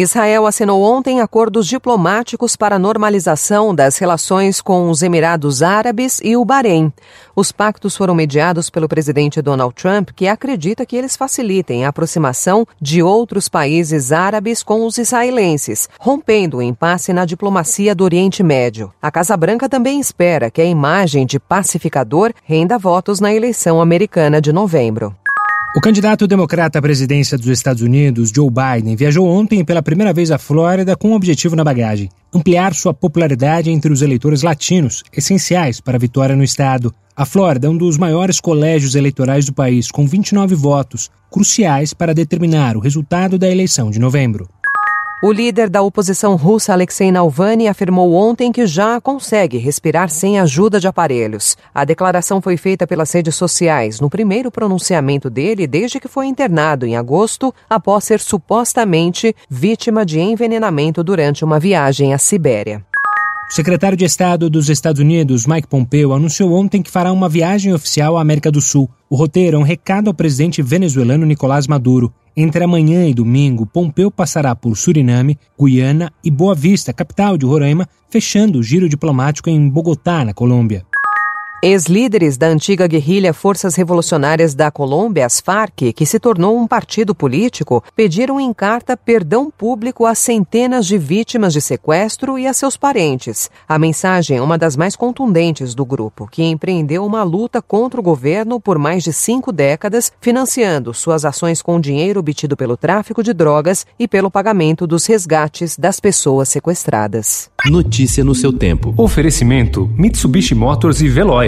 Israel assinou ontem acordos diplomáticos para a normalização das relações com os Emirados Árabes e o Bahrein. Os pactos foram mediados pelo presidente Donald Trump, que acredita que eles facilitem a aproximação de outros países árabes com os israelenses, rompendo o impasse na diplomacia do Oriente Médio. A Casa Branca também espera que a imagem de pacificador renda votos na eleição americana de novembro. O candidato democrata à presidência dos Estados Unidos, Joe Biden, viajou ontem pela primeira vez à Flórida com um objetivo na bagagem: ampliar sua popularidade entre os eleitores latinos, essenciais para a vitória no estado. A Flórida é um dos maiores colégios eleitorais do país, com 29 votos, cruciais para determinar o resultado da eleição de novembro. O líder da oposição russa, Alexei Navalny, afirmou ontem que já consegue respirar sem ajuda de aparelhos. A declaração foi feita pelas redes sociais no primeiro pronunciamento dele desde que foi internado em agosto, após ser supostamente vítima de envenenamento durante uma viagem à Sibéria. O secretário de Estado dos Estados Unidos, Mike Pompeo, anunciou ontem que fará uma viagem oficial à América do Sul. O roteiro é um recado ao presidente venezuelano Nicolás Maduro. Entre amanhã e domingo, Pompeu passará por Suriname, Guiana e Boa Vista, capital de Roraima, fechando o giro diplomático em Bogotá, na Colômbia. Ex-líderes da antiga guerrilha Forças Revolucionárias da Colômbia, as FARC, que se tornou um partido político, pediram em carta perdão público a centenas de vítimas de sequestro e a seus parentes. A mensagem é uma das mais contundentes do grupo, que empreendeu uma luta contra o governo por mais de cinco décadas, financiando suas ações com dinheiro obtido pelo tráfico de drogas e pelo pagamento dos resgates das pessoas sequestradas. Notícia no seu tempo. Oferecimento: Mitsubishi Motors e Veloy.